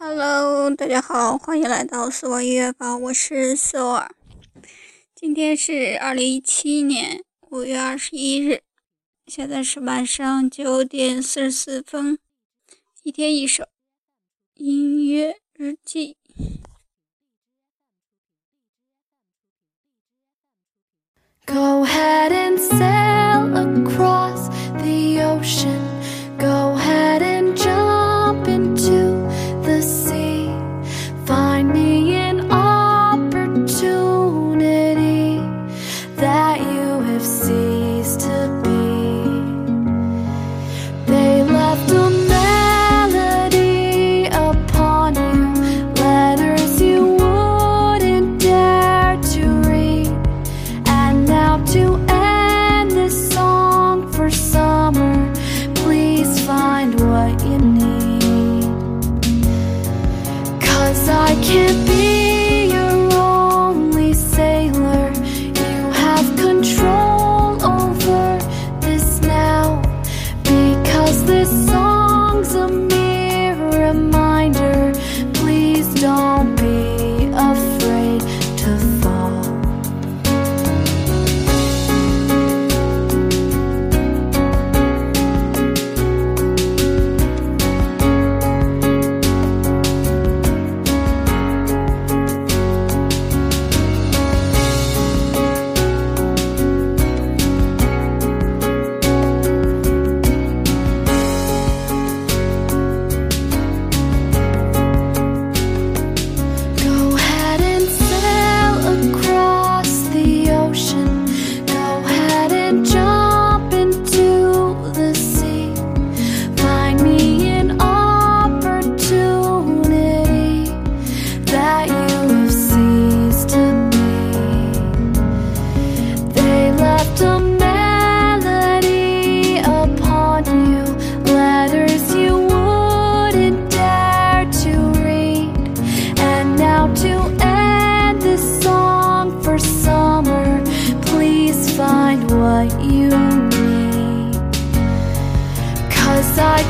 Hello，大家好，欢迎来到四儿音乐吧，我是四儿。今天是二零一七年五月二十一日，现在是晚上九点四十四分。一天一首音乐日记。Go ahead and say.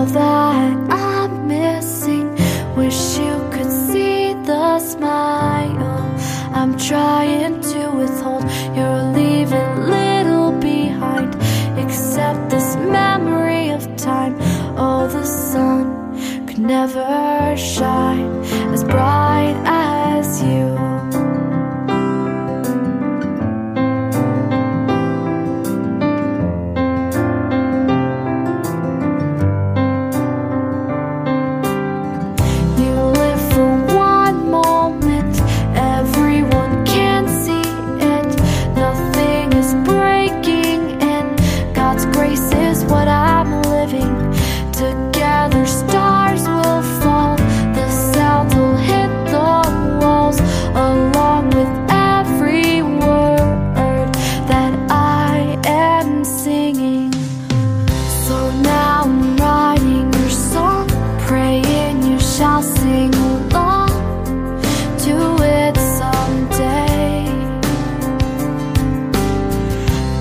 all that I'm missing. Wish you could see the smile I'm trying to withhold. You're leaving little behind, except this memory of time. Oh, the sun could never shine.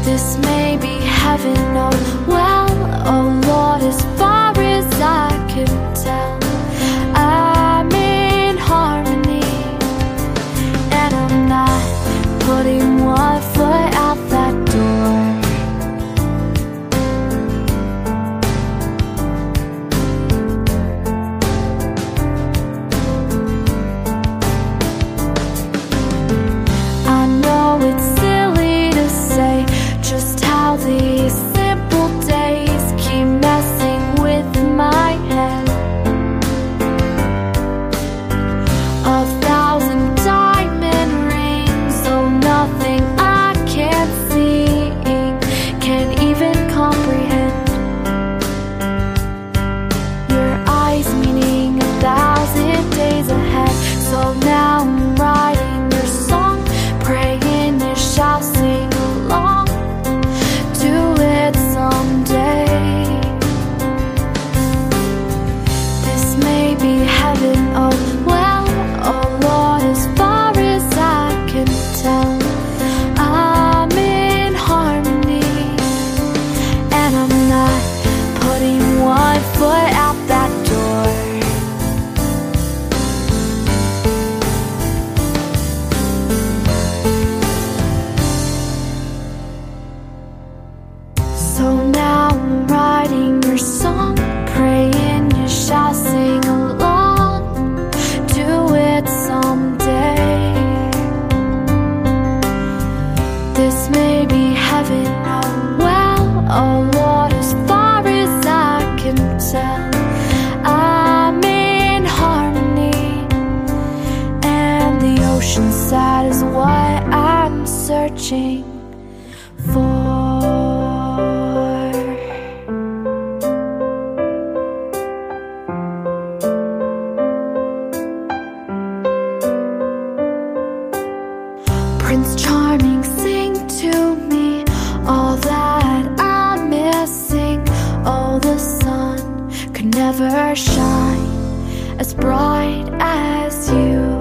this may be heaven, or well, oh Lord, it's Ocean side is what I'm searching for. Prince Charming, sing to me all that I'm missing. Oh, the sun could never shine as bright as you.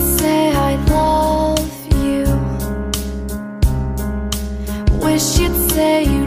say I love you. Wish you'd say you.